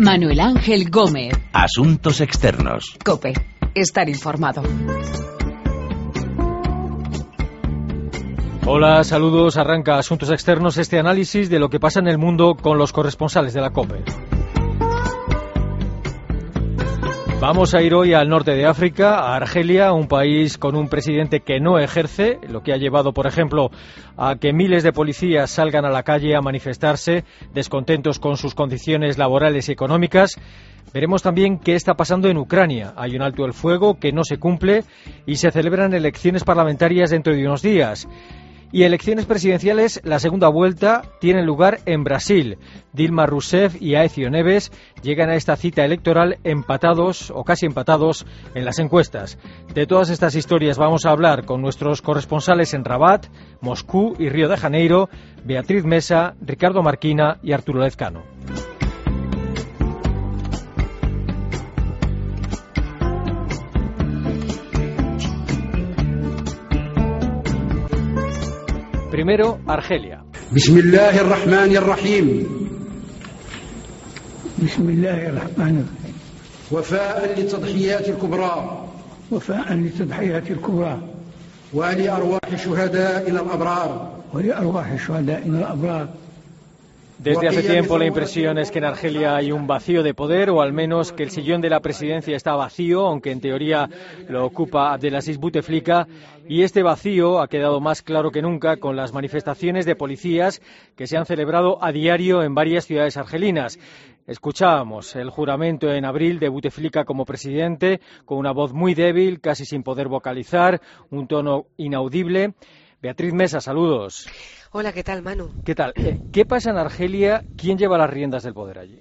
Manuel Ángel Gómez. Asuntos externos. Cope. Estar informado. Hola, saludos. Arranca Asuntos Externos, este análisis de lo que pasa en el mundo con los corresponsales de la COPE. Vamos a ir hoy al norte de África, a Argelia, un país con un presidente que no ejerce, lo que ha llevado, por ejemplo, a que miles de policías salgan a la calle a manifestarse, descontentos con sus condiciones laborales y económicas. Veremos también qué está pasando en Ucrania. Hay un alto el fuego que no se cumple y se celebran elecciones parlamentarias dentro de unos días. Y elecciones presidenciales, la segunda vuelta, tiene lugar en Brasil. Dilma Rousseff y Aecio Neves llegan a esta cita electoral empatados o casi empatados en las encuestas. De todas estas historias vamos a hablar con nuestros corresponsales en Rabat, Moscú y Río de Janeiro, Beatriz Mesa, Ricardo Marquina y Arturo Lezcano. Primero, Argelia. بسم الله الرحمن الرحيم بسم الله الرحمن الرحيم وفاء للتضحيات الكبرى وفاء للتضحيات الكبرى ولأرواح شهدائنا الأبرار ولأرواح شهدائنا الأبرار Desde hace tiempo la impresión es que en Argelia hay un vacío de poder, o al menos que el sillón de la presidencia está vacío, aunque en teoría lo ocupa Abdelaziz Bouteflika. Y este vacío ha quedado más claro que nunca con las manifestaciones de policías que se han celebrado a diario en varias ciudades argelinas. Escuchábamos el juramento en abril de Bouteflika como presidente, con una voz muy débil, casi sin poder vocalizar, un tono inaudible. Beatriz Mesa, saludos. Hola, ¿qué tal, Manu? ¿Qué tal? Eh, ¿Qué pasa en Argelia? ¿Quién lleva las riendas del poder allí?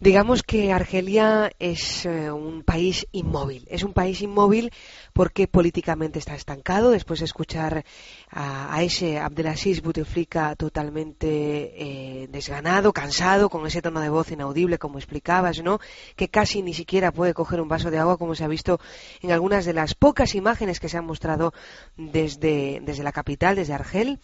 Digamos que Argelia es eh, un país inmóvil. Es un país inmóvil porque políticamente está estancado después de escuchar a, a ese Abdelaziz Bouteflika totalmente eh, desganado, cansado, con ese tono de voz inaudible, como explicabas, ¿no? Que casi ni siquiera puede coger un vaso de agua, como se ha visto en algunas de las pocas imágenes que se han mostrado desde, desde la capital, desde Argel.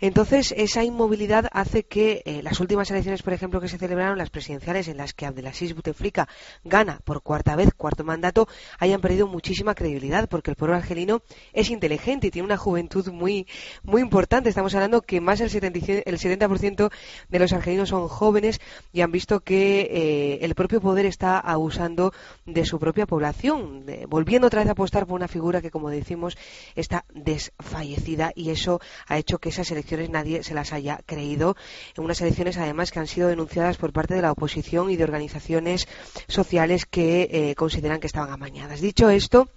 Entonces, esa inmovilidad hace que eh, las últimas elecciones, por ejemplo, que se celebraron, las presidenciales, en las que Abdelaziz Bouteflika gana por cuarta vez, cuarto mandato, hayan perdido muchísima credibilidad, porque el pueblo argelino es inteligente y tiene una juventud muy, muy importante. Estamos hablando que más del 70%, el 70% de los argelinos son jóvenes y han visto que eh, el propio poder está abusando de su propia población, volviendo otra vez a apostar por una figura que, como decimos, está desfallecida y eso ha hecho que esas elecciones nadie se las haya creído. En unas elecciones, además, que han sido denunciadas por parte de la oposición y de organizaciones sociales que eh, consideran que estaban amañadas. Dicho esto,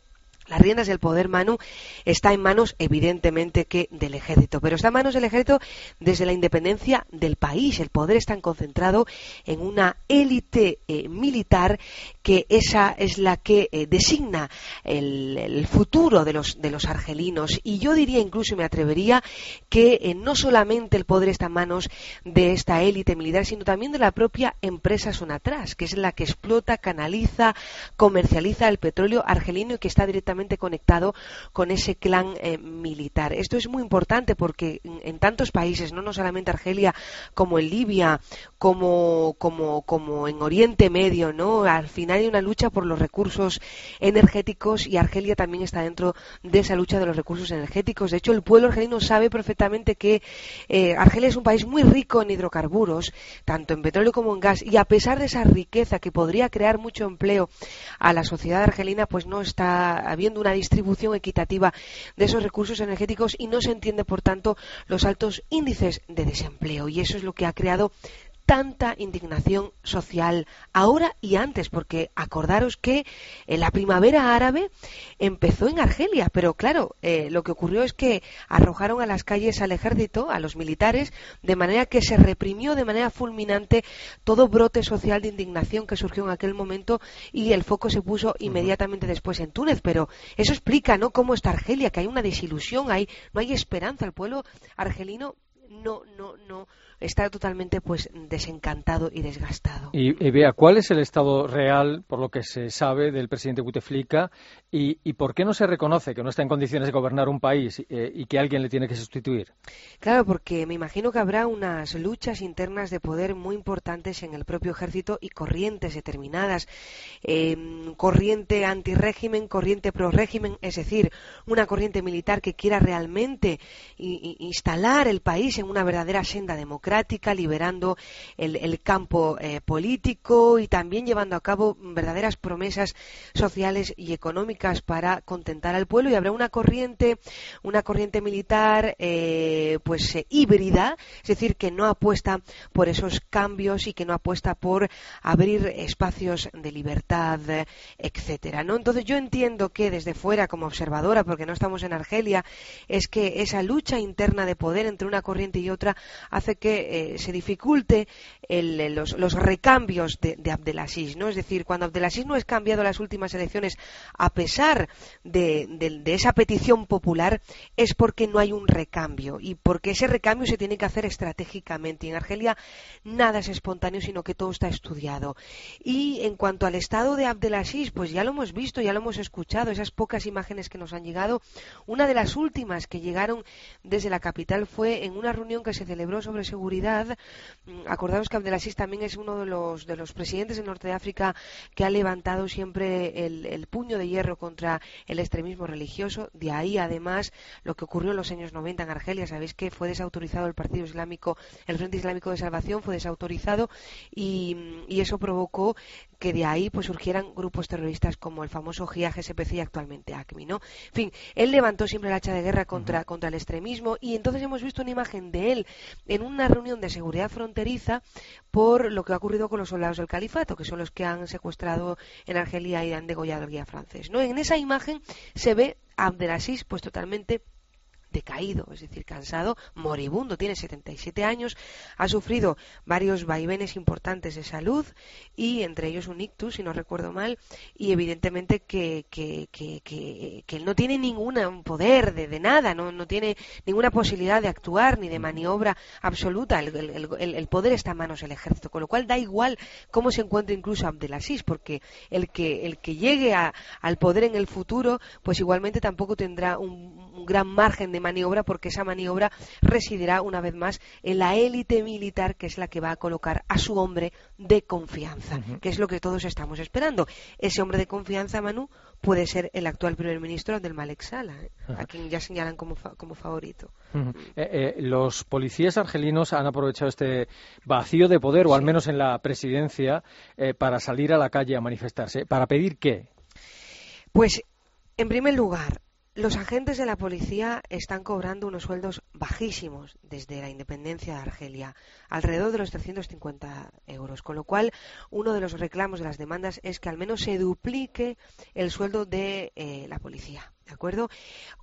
las riendas del poder, Manu, está en manos, evidentemente, que del ejército, pero está en manos del ejército desde la independencia del país. El poder está concentrado en una élite eh, militar que esa es la que eh, designa el, futuro de los, de los argelinos. Y yo diría, incluso me atrevería, que eh, no solamente el poder está en manos de esta élite militar, sino también de la propia empresa Sonatras, que es la que explota, canaliza, comercializa el petróleo argelino y que está directamente conectado con ese clan eh, militar. Esto es muy importante porque en, tantos países, no, no solamente Argelia, como en Libia, como, como, como en Oriente Medio, ¿no? Al final hay una lucha por los recursos energéticos y Argelia también está dentro de esa lucha de los recursos energéticos. De hecho, el pueblo argelino sabe perfectamente que eh, Argelia es un país muy rico en hidrocarburos, tanto en petróleo como en gas, y a pesar de esa riqueza que podría crear mucho empleo a la sociedad argelina, pues no está habiendo una distribución equitativa de esos recursos energéticos y no se entiende, por tanto, los altos índices de desempleo. Y eso es lo que ha creado tanta indignación social ahora y antes, porque acordaros que eh, la primavera árabe empezó en Argelia, pero claro, eh, lo que ocurrió es que arrojaron a las calles al ejército, a los militares, de manera que se reprimió de manera fulminante todo brote social de indignación que surgió en aquel momento y el foco se puso inmediatamente después en Túnez. Pero eso explica, ¿no?, cómo está Argelia, que hay una desilusión, hay, no hay esperanza, el pueblo argelino no, no, no, está totalmente pues desencantado y desgastado. Y, vea, ¿cuál es el estado real, por lo que se sabe, del presidente Bouteflika y, y por qué no se reconoce que no está en condiciones de gobernar un país eh, y que alguien le tiene que sustituir? Claro, porque me imagino que habrá unas luchas internas de poder muy importantes en el propio ejército y corrientes determinadas. Em, corriente antirégimen, corriente pro-régimen, es decir, una corriente militar que quiera realmente instalar el país en una verdadera senda democrática, liberando el, campo eh, político y también llevando a cabo verdaderas promesas sociales y económicas para contentar al pueblo. Y habrá una corriente, una corriente militar, eh, pues eh, híbrida, es decir, que no apuesta por esos cambios y que no apuesta por abrir espacios de libertad, etcétera. ¿no? Entonces yo entiendo que desde fuera, como observadora, porque no estamos en Argelia, es que esa lucha interna de poder entre una corriente y otra hace que eh, se dificulte los, recambios de, Abdelaziz, ¿no? Es decir, cuando Abdelaziz no es cambiado las últimas elecciones, a pesar de, de esa petición popular, es porque no hay un recambio y porque ese recambio se tiene que hacer estratégicamente. Y en Argelia nada es espontáneo, sino que todo está estudiado. Y en cuanto al estado de Abdelaziz, pues ya lo hemos visto, ya lo hemos escuchado, esas pocas imágenes que nos han llegado. Una de las últimas que llegaron desde la capital fue en una reunión que se celebró sobre seguridad. Mm, acordaos que Abdelaziz también es uno de los, de los presidentes del norte de África que ha levantado siempre el, puño de hierro contra el extremismo religioso. De ahí, además, lo que ocurrió en los años 90 en Argelia. Sabéis que fue desautorizado el Partido Islámico, el Frente Islámico de Salvación fue desautorizado y eso provocó que de ahí pues surgieran grupos terroristas como el famoso GIA, GSPC y actualmente ACMI, ¿no? En fin, él levantó siempre la hacha de guerra contra, contra el extremismo y entonces hemos visto una imagen de él en una reunión de seguridad fronteriza por lo que ha ocurrido con los soldados del califato, que son los que han secuestrado en Argelia y han degollado al guía francés, ¿no? En esa imagen se ve a Abdelaziz pues totalmente decaído, es decir, cansado, moribundo, tiene 77 años, ha sufrido varios vaivenes importantes de salud y entre ellos un ictus, si no recuerdo mal, y evidentemente que, que, que, que, él no tiene ningún poder de, de nada, no, no, tiene ninguna posibilidad de actuar ni de maniobra absoluta, el, el, el, poder está en manos del ejército, con lo cual da igual cómo se encuentre incluso Abdelaziz, porque el que, el que llegue a, al poder en el futuro, pues igualmente tampoco tendrá un, un gran margen de maniobra porque esa maniobra residirá una vez más en la élite militar que es la que va a colocar a su hombre de confianza, que es lo que todos estamos esperando. Ese hombre de confianza, Manu, puede ser el actual primer ministro del Malek Sala, ¿eh? a quien ya señalan como, como favorito. Eh, eh, los policías argelinos han aprovechado este vacío de poder, o al menos en la presidencia, para salir a la calle a manifestarse. ¿Para pedir qué? Pues, en primer lugar, los agentes de la policía están cobrando unos sueldos bajísimos desde la independencia de Argelia, alrededor de los 350 euros, con lo cual uno de los reclamos de las demandas es que al menos se duplique el sueldo de eh, la policía. ¿De acuerdo?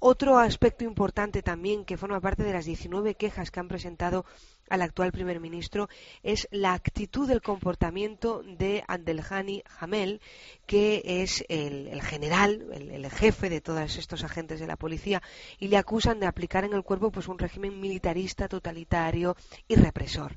Otro aspecto importante también que forma parte de las 19 quejas que han presentado al actual primer ministro es la actitud del comportamiento de Abdelhani Hamel, que es el, general, el, jefe de todos estos agentes de la policía, y le acusan de aplicar en el cuerpo pues un régimen militarista, totalitario y represor.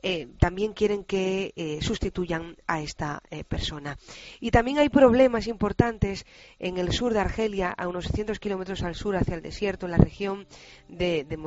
Eh, también quieren que eh, sustituyan a esta eh, persona. Y también hay problemas importantes en el sur de Argelia, a unos 600 kilómetros al sur hacia el desierto, en la región de, de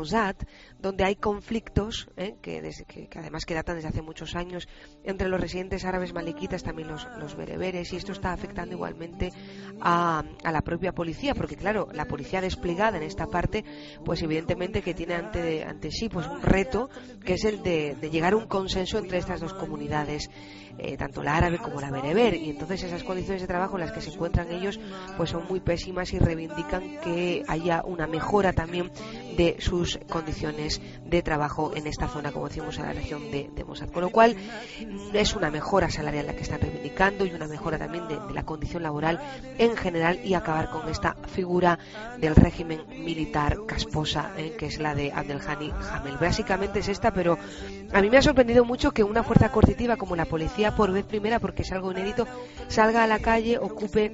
donde hay conflictos que, desde, que, además que datan desde hace muchos años entre los residentes árabes maliquitas, también los, los bereberes, y esto está afectando igualmente a, a, la propia policía, porque claro, la policía desplegada en esta parte, pues evidentemente que tiene ante, ante sí pues un reto que es el de, de llegar a un consenso entre estas dos comunidades, eh, tanto la árabe como la bereber, y entonces esas condiciones de trabajo en las que se encuentran ellos pues son muy pésimas y reivindican que haya una mejora también de sus condiciones de trabajo en esta zona, como decimos, en la región de, de Mossad. Con lo cual, mm, es una mejora salarial la que están reivindicando y una mejora también de, la condición laboral en general y acabar con esta figura del régimen militar casposa, eh, que es la de Abdelhani Hamel. Básicamente es esta, pero a mí me ha sorprendido mucho que una fuerza coercitiva como la policía, por vez primera, porque es algo inédito, salga a la calle, ocupe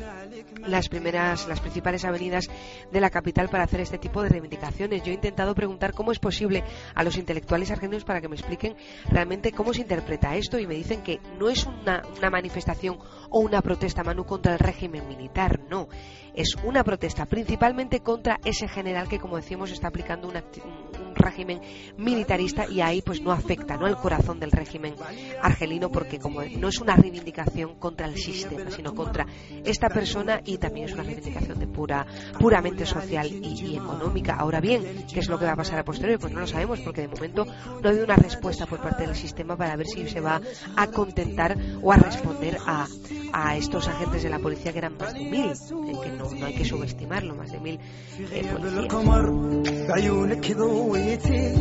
las primeras, las principales avenidas de la capital para hacer este tipo de reivindicaciones yo he intentado preguntar cómo es posible a los intelectuales argentinos para que me expliquen realmente cómo se interpreta esto y me dicen que no es una, una manifestación o una protesta, Manu, contra el régimen militar, no. Es una protesta principalmente contra ese general que, como decíamos, está aplicando un, un régimen militarista y ahí pues no afecta ¿no? el corazón del régimen argelino porque como no es una reivindicación contra el sistema, sino contra esta persona y también es una reivindicación de pura, puramente social y, económica. Ahora bien, ¿qué es lo que va a pasar a posteriori? Pues no lo sabemos porque de momento no ha habido una respuesta por parte del sistema para ver si se va a contentar o a responder a, a estos agentes de la policía que eran más de mil, que no, no hay que subestimarlo, más de mil eh. بعيونك ضويتي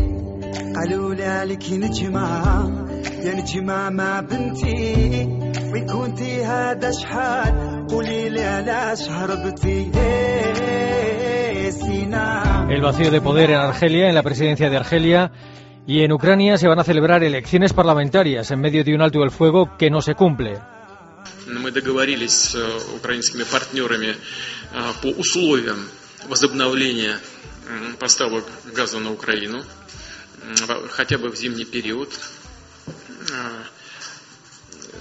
قالوا لي عليك نجمة يا نجمة مع بنتي وين كنتي هذا شحال قولي لي علاش هربتي إيه سينا El vacío de poder en Argelia, en la presidencia de Argelia y en Ucrania se van a celebrar elecciones parlamentarias en medio de un alto el fuego que no se cumple. Мы договорились с э, украинскими партнерами э, по условиям возобновления м, поставок газа на Украину, м, хотя бы в зимний период. Э,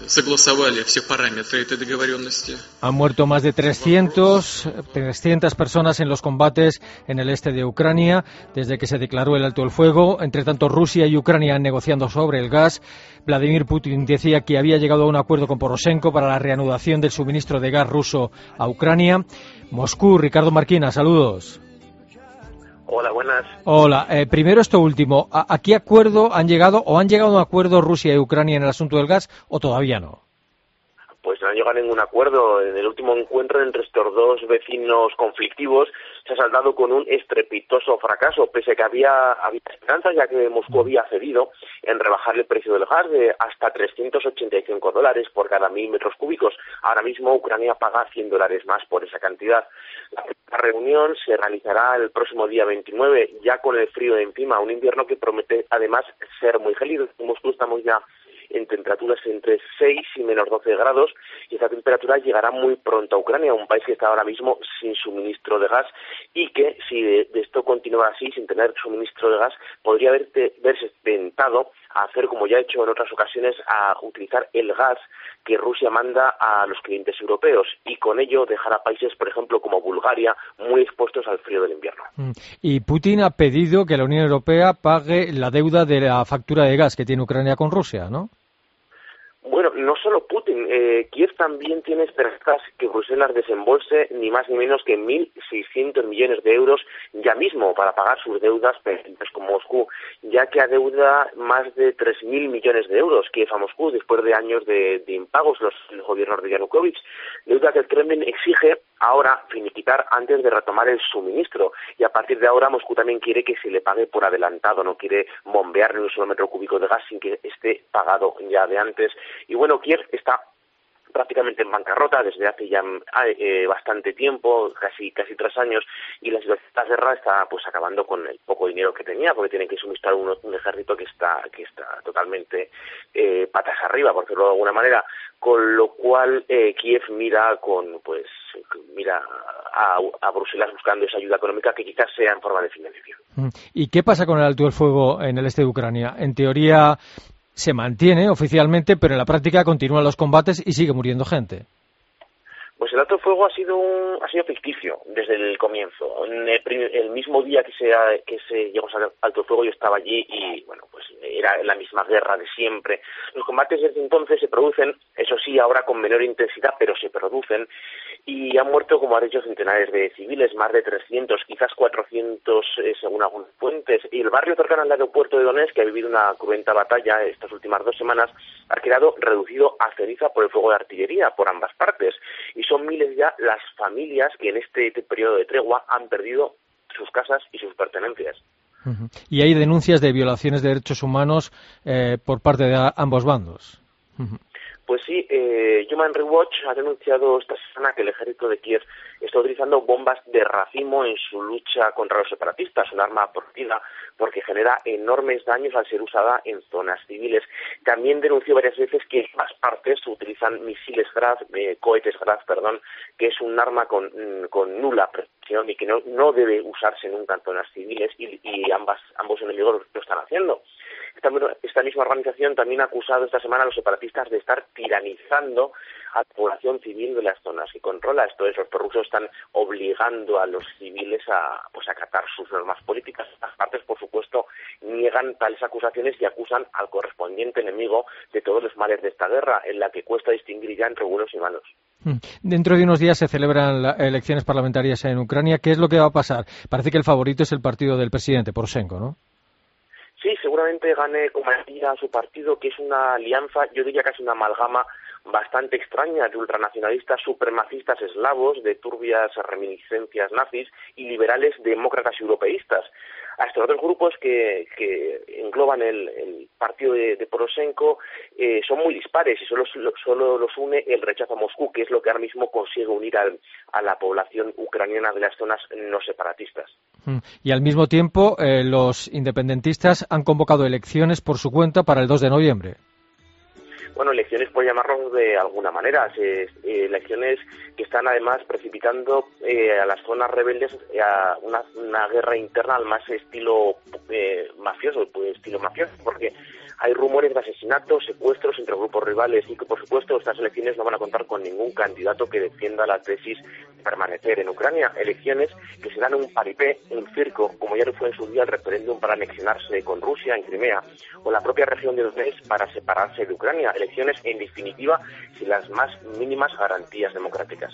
Согласовали все параметры этой договоренности. Han muerto más de 300, 300 personas en los combates en el este de Ucrania desde que se declaró el alto el fuego. Entre tanto, Rusia y Ucrania negociando sobre el gas. Vladimir Putin decía que había llegado a un acuerdo con Poroshenko para la reanudación del suministro de gas ruso a Ucrania. Moscú, Ricardo Marquina, saludos. Hola, buenas. Hola, eh, primero esto último. ¿A, ¿A qué acuerdo han llegado o han llegado a un acuerdo Rusia y Ucrania en el asunto del gas o todavía no? Pues no han llegado a ningún acuerdo. En el último encuentro entre estos dos vecinos conflictivos se ha saldado con un estrepitoso fracaso, pese a que había, había esperanzas, ya que Moscú había cedido en rebajar el precio del gas de hasta 385 dólares por cada mil metros cúbicos. Ahora mismo Ucrania paga 100 dólares más por esa cantidad. La reunión se realizará el próximo día 29, ya con el frío de encima, un invierno que promete además ser muy gélido. En Moscú estamos ya en temperaturas entre 6 y menos 12 grados y esta temperatura llegará muy pronto a Ucrania, un país que está ahora mismo sin suministro de gas y que si esto continúa así, sin tener suministro de gas, podría verte, verse tentado a hacer, como ya ha hecho en otras ocasiones, a utilizar el gas que Rusia manda a los clientes europeos y con ello dejar a países, por ejemplo, como Bulgaria, muy expuestos al frío del invierno. Mm. Y Putin ha pedido que la Unión Europea pague la deuda de la factura de gas que tiene Ucrania con Rusia, ¿no? Bueno, no solo Putin, eh, Kiev también tiene esperanzas que Bruselas desembolse ni más ni menos que 1.600 millones de euros ya mismo para pagar sus deudas pendientes con Moscú, ya que adeuda más de 3.000 millones de euros Kiev a Moscú después de años de, impagos. Los, los gobiernos de Yanukovych, deuda que el Kremlin exige ahora finiquitar antes de retomar el suministro. Y a partir de ahora Moscú también quiere que se le pague por adelantado, no quiere bombear un solo metro cúbico de gas sin que esté pagado ya de antes. Y bueno, Kiev está prácticamente en bancarrota desde hace ya eh, bastante tiempo, casi casi tres años, y la situación guerra está pues acabando con el poco dinero que tenía, porque tienen que suministrar un, un ejército que está que está totalmente eh, patas arriba, por decirlo de alguna manera, con lo cual eh, Kiev mira con pues mira a, a, Bruselas buscando esa ayuda económica que quizás sea en forma de financiación. ¿Y qué pasa con el alto del fuego en el este de Ucrania? En teoría se mantiene oficialmente, pero en la práctica continúan los combates y sigue muriendo gente. Pues el alto fuego ha sido un, ha sido ficticio desde el comienzo. El, mismo día que se que se llegó al alto fuego yo estaba allí y bueno pues era la misma guerra de siempre. Los combates desde entonces se producen, eso sí, ahora con menor intensidad, pero se producen y han muerto, como ha dicho, centenares de civiles, más de 300, quizás 400 eh, según algunas fuentes. Y el barrio cercano al aeropuerto de Donetsk, que ha vivido una cruenta batalla estas últimas dos semanas, ha quedado reducido a ceniza por el fuego de artillería por ambas partes. Son miles ya las familias que en este, periodo de tregua han perdido sus casas y sus pertenencias. Y hay denuncias de violaciones de derechos humanos eh, por parte de ambos bandos. Uh. Pues sí, eh, Human Rights Watch ha denunciado esta semana que el ejército de Kiev está utilizando bombas de racimo en su lucha contra los separatistas, un arma prohibida porque genera enormes daños al ser usada en zonas civiles. También denunció varias veces que más partes utilizan misiles Grad, eh, cohetes Grad, perdón, que es un arma con, con nula y que no, no debe usarse nunca en zonas civiles y, ambas, ambos enemigos lo están haciendo. Esta, esta, misma organización también ha acusado esta semana a los separatistas de estar tiranizando a la población civil de las zonas que controla. Esto es, los prorrusos están obligando a los civiles a pues acatar sus normas políticas. Las partes, por supuesto, niegan tales acusaciones y acusan al correspondiente enemigo de todos los males de esta guerra, en la que cuesta distinguir ya entre buenos y malos. Hmm. Dentro de unos días se celebran elecciones parlamentarias en Ucrania. ¿Qué es lo que va a pasar? Parece que el favorito es el partido del presidente, Poroshenko, ¿no? Sí, seguramente gane como a su partido, que es una alianza, yo diría es una amalgama bastante extraña de ultranacionalistas supremacistas eslavos, de turbias reminiscencias nazis y liberales demócratas europeístas. A estos dos grupos que, engloban el, partido de, Poroshenko eh, son muy dispares y solo, solo, los une el rechazo a Moscú, que es lo que ahora mismo consigue unir a la población ucraniana de las zonas no separatistas. Mm. Y al mismo tiempo, eh, los independentistas han convocado elecciones por su cuenta para el 2 de noviembre bueno, elecciones por llamarlos de alguna manera, eh, elecciones que están además precipitando eh, a las zonas rebeldes a una, una, guerra interna al más estilo eh, mafioso, pues, estilo mafioso, porque hay rumores de asesinatos, secuestros entre grupos rivales y que, por supuesto, estas elecciones no van a contar con ningún candidato que defienda la tesis de permanecer en Ucrania. Elecciones que serán un paripé, un circo, como ya lo fue en su día el referéndum para anexionarse con Rusia en Crimea, o la propia región de Donetsk para separarse de Ucrania. Elecciones, en definitiva, sin las más mínimas garantías democráticas.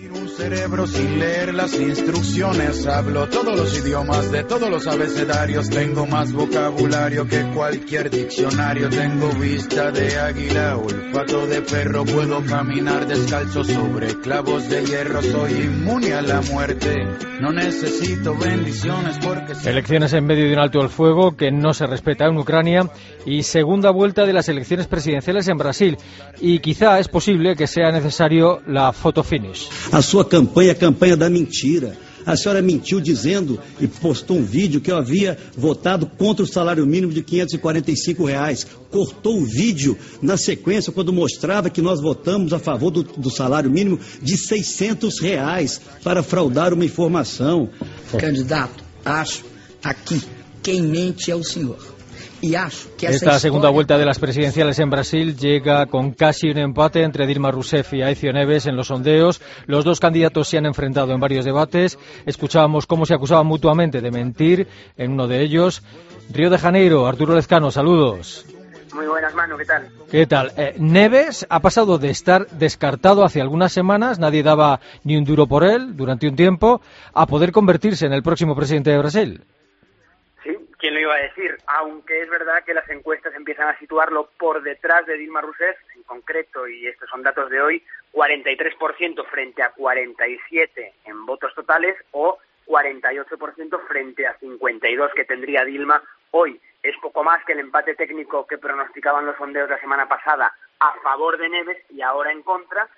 Un cerebro sin leer las instrucciones. Hablo todos los idiomas de todos los abecedarios. Tengo más vocabulario que cualquier diccionario. Tengo vista de águila, olfato de perro. Puedo caminar descalzo sobre clavos de hierro. Soy inmune a la muerte. No necesito bendiciones porque. Elecciones en medio de un alto al fuego que no se respeta en Ucrania y segunda vuelta de las elecciones presidenciales en Brasil. Y quizá es posible que sea necesario la foto finish. A sua campanha, a campanha da mentira. A senhora mentiu dizendo e postou um vídeo que eu havia votado contra o salário mínimo de 545 reais. Cortou o vídeo na sequência quando mostrava que nós votamos a favor do, do salário mínimo de 600 reais para fraudar uma informação. Candidato, acho aqui quem mente é o senhor. Esta segunda vuelta de las presidenciales en Brasil llega con casi un empate entre Dilma Rousseff y Aécio Neves en los sondeos. Los dos candidatos se han enfrentado en varios debates. Escuchábamos cómo se acusaban mutuamente de mentir en uno de ellos. Río de Janeiro, Arturo Lezcano, saludos. Muy buenas, Manu, ¿qué tal? ¿Qué tal? Eh, Neves ha pasado de estar descartado hace algunas semanas, nadie daba ni un duro por él durante un tiempo, a poder convertirse en el próximo presidente de Brasil. ¿Quién lo iba a decir? Aunque es verdad que las encuestas empiezan a situarlo por detrás de Dilma Rousseff, en concreto, y estos son datos de hoy, 43% frente a 47 en votos totales o 48% frente a 52 que tendría Dilma hoy. Es poco más que el empate técnico que pronosticaban los sondeos la semana pasada a favor de Neves y ahora en contra.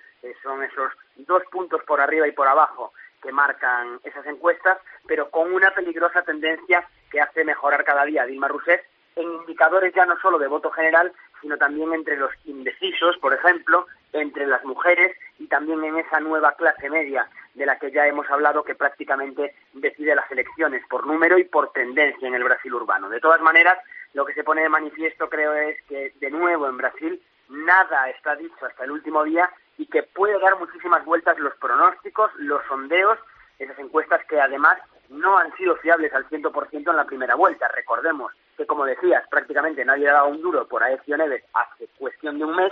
son esos dos puntos por arriba y por abajo que marcan esas encuestas, pero con una peligrosa tendencia que hace mejorar cada día Dilma Rousseff en indicadores ya no solo de voto general, sino también entre los indecisos, por ejemplo, entre las mujeres y también en esa nueva clase media de la que ya hemos hablado que prácticamente decide las elecciones por número y por tendencia en el Brasil urbano. De todas maneras, lo que se pone de manifiesto creo es que de nuevo en Brasil nada está dicho hasta el último día y que puede dar muchísimas vueltas los pronósticos, los sondeos, esas encuestas que además no han sido fiables al 100% en la primera vuelta. Recordemos que, como decías, prácticamente nadie ha dado un duro por Aecio Neves hace cuestión de un mes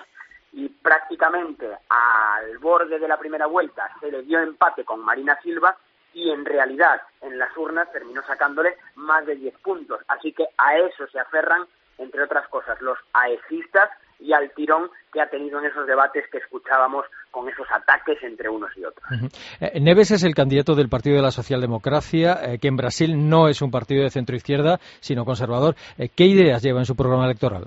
y prácticamente al borde de la primera vuelta se le dio empate con Marina Silva y en realidad en las urnas terminó sacándole más de 10 puntos. Así que a eso se aferran, entre otras cosas, los aecistas y al tirón que ha tenido en esos debates que escuchábamos con esos ataques entre unos y otros. Eh, Neves es el candidato del Partido de la Socialdemocracia, eh, que en Brasil no es un partido de centro-izquierda, sino conservador. Eh, ¿Qué ideas lleva en su programa electoral?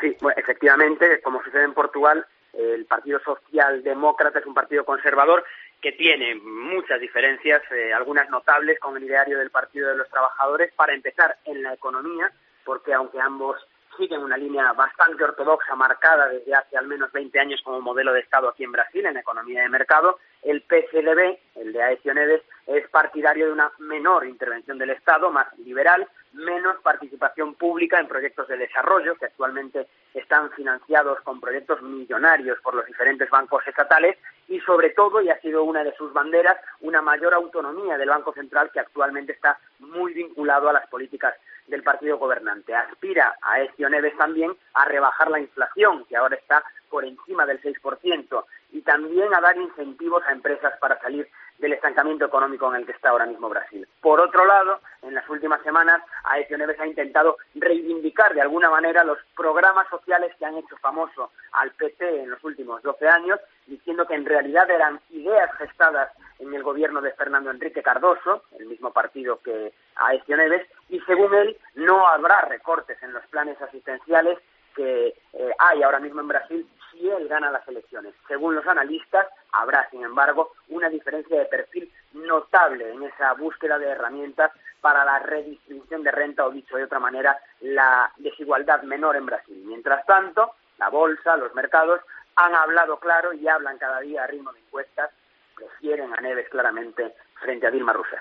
Sí, efectivamente, como sucede en Portugal, el Partido Socialdemócrata es un partido conservador que tiene muchas diferencias, algunas notables con el ideario del Partido de los Trabajadores, para empezar en la economía, porque aunque ambos siguen una línea bastante ortodoxa marcada desde hace al menos 20 años como modelo de Estado aquí en Brasil, en economía de mercado. El PCDB, el de Aecio Neves, es partidario de una menor intervención del Estado, más liberal, menos participación pública en proyectos de desarrollo que actualmente están financiados con proyectos millonarios por los diferentes bancos estatales y sobre todo, y ha sido una de sus banderas, una mayor autonomía del Banco Central que actualmente está muy vinculado a las políticas del partido gobernante. Aspira a Ezio también a rebajar la inflación, que ahora está por encima del 6%, y también a dar incentivos a empresas para salir del estancamiento económico en el que está ahora mismo Brasil. Por otro lado, en las últimas semanas, Aecio Neves ha intentado reivindicar de alguna manera los programas sociales que han hecho famoso al PT en los últimos 12 años, diciendo que en realidad eran ideas gestadas en el gobierno de Fernando Enrique Cardoso, el mismo partido que Aecio Neves, y según él no habrá recortes en los planes asistenciales que eh, hay ahora mismo en Brasil él gana las elecciones. Según los analistas, habrá, sin embargo, una diferencia de perfil notable en esa búsqueda de herramientas para la redistribución de renta o, dicho de otra manera, la desigualdad menor en Brasil. Mientras tanto, la bolsa, los mercados han hablado claro y hablan cada día a ritmo de encuestas, prefieren a Neves claramente frente a Dilma Rousseff.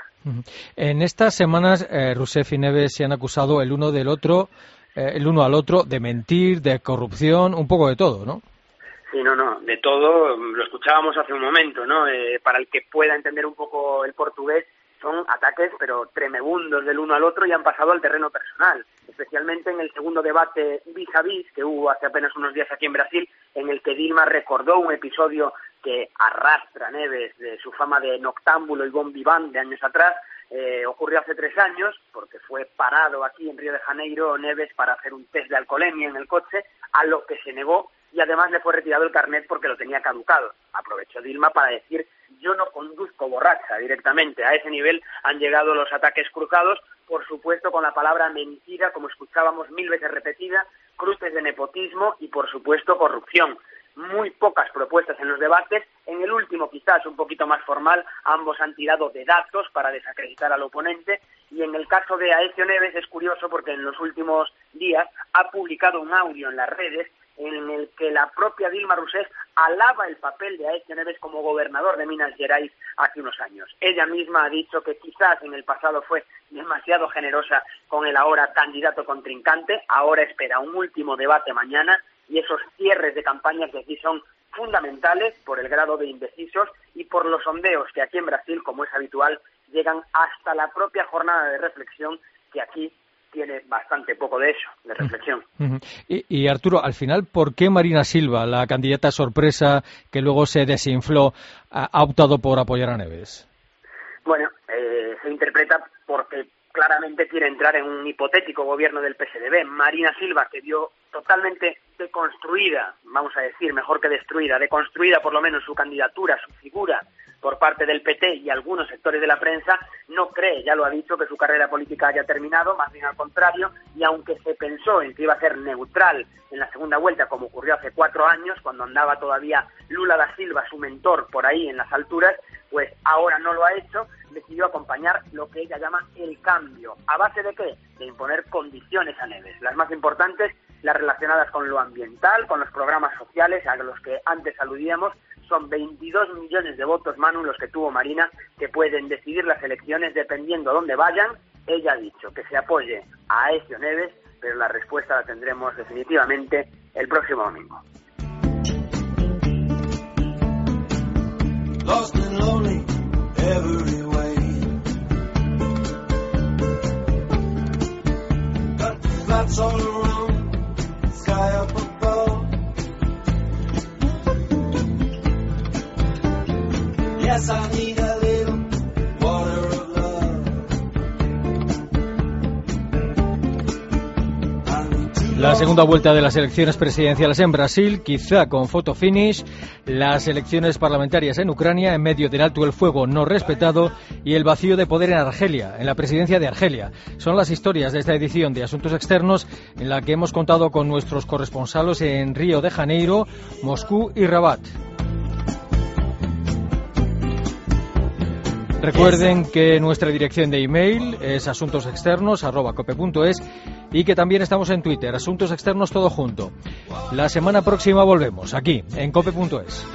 En estas semanas, eh, Rousseff y Neves se han acusado el uno del otro, eh, el uno al otro, de mentir, de corrupción, un poco de todo, ¿no? Sí, no, no, de todo, lo escuchábamos hace un momento, ¿no? Eh, para el que pueda entender un poco el portugués, son ataques, pero tremebundos del uno al otro y han pasado al terreno personal, especialmente en el segundo debate vis a vis que hubo hace apenas unos días aquí en Brasil, en el que Dilma recordó un episodio que arrastra Neves de su fama de noctámbulo y bon vivant de años atrás, eh, ocurrió hace tres años, porque fue parado aquí en Río de Janeiro Neves para hacer un test de alcoholemia en el coche, a lo que se negó y además le fue retirado el carnet porque lo tenía caducado. Aprovechó Dilma para decir yo no conduzco borracha directamente. A ese nivel han llegado los ataques cruzados, por supuesto con la palabra mentira, como escuchábamos mil veces repetida, cruces de nepotismo y por supuesto corrupción. Muy pocas propuestas en los debates. En el último, quizás un poquito más formal, ambos han tirado de datos para desacreditar al oponente. Y en el caso de Aecio Neves es curioso porque en los últimos días ha publicado un audio en las redes en el que la propia Dilma Rousseff alaba el papel de Aecio Neves como gobernador de Minas Gerais hace unos años. Ella misma ha dicho que quizás en el pasado fue demasiado generosa con el ahora candidato contrincante, ahora espera un último debate mañana y esos cierres de campaña que aquí son fundamentales por el grado de indecisos y por los sondeos que aquí en Brasil, como es habitual, llegan hasta la propia jornada de reflexión que aquí tiene bastante poco de eso, de reflexión. y, Arturo, al final, ¿por qué Marina Silva, la candidata sorpresa que luego se desinfló, ha optado por apoyar a Neves? Bueno, eh, se interpreta porque claramente quiere entrar en un hipotético gobierno del PSDB. Marina Silva, que vio totalmente deconstruida, vamos a decir, mejor que destruida, deconstruida por lo menos su candidatura, su figura por parte del PT y algunos sectores de la prensa, no cree, ya lo ha dicho, que su carrera política haya terminado, más bien al contrario, y aunque se pensó en que iba a ser neutral en la segunda vuelta, como ocurrió hace cuatro años, cuando andaba todavía Lula da Silva, su mentor, por ahí en las alturas, pues ahora no lo ha hecho, decidió acompañar lo que ella llama el cambio. ¿A base de qué? De imponer condiciones a Neves. Las más importantes, las relacionadas con lo ambiental, con los programas sociales a los que antes aludíamos, son 22 millones de votos, Manu, los que tuvo Marina, que pueden decidir las elecciones dependiendo dónde vayan. Ella ha dicho que se apoye a Ezio Neves, pero la respuesta la tendremos definitivamente el próximo domingo. Segunda vuelta de las elecciones presidenciales en Brasil, quizá con foto finish, las elecciones parlamentarias en Ucrania en medio del alto el fuego no respetado y el vacío de poder en Argelia, en la presidencia de Argelia. Son las historias de esta edición de Asuntos Externos en la que hemos contado con nuestros corresponsales en Río de Janeiro, Moscú y Rabat. Recuerden que nuestra dirección de email es asuntosexternos.cope.es y que también estamos en Twitter, Asuntos Externos Todo Junto. La semana próxima volvemos aquí, en cope.es.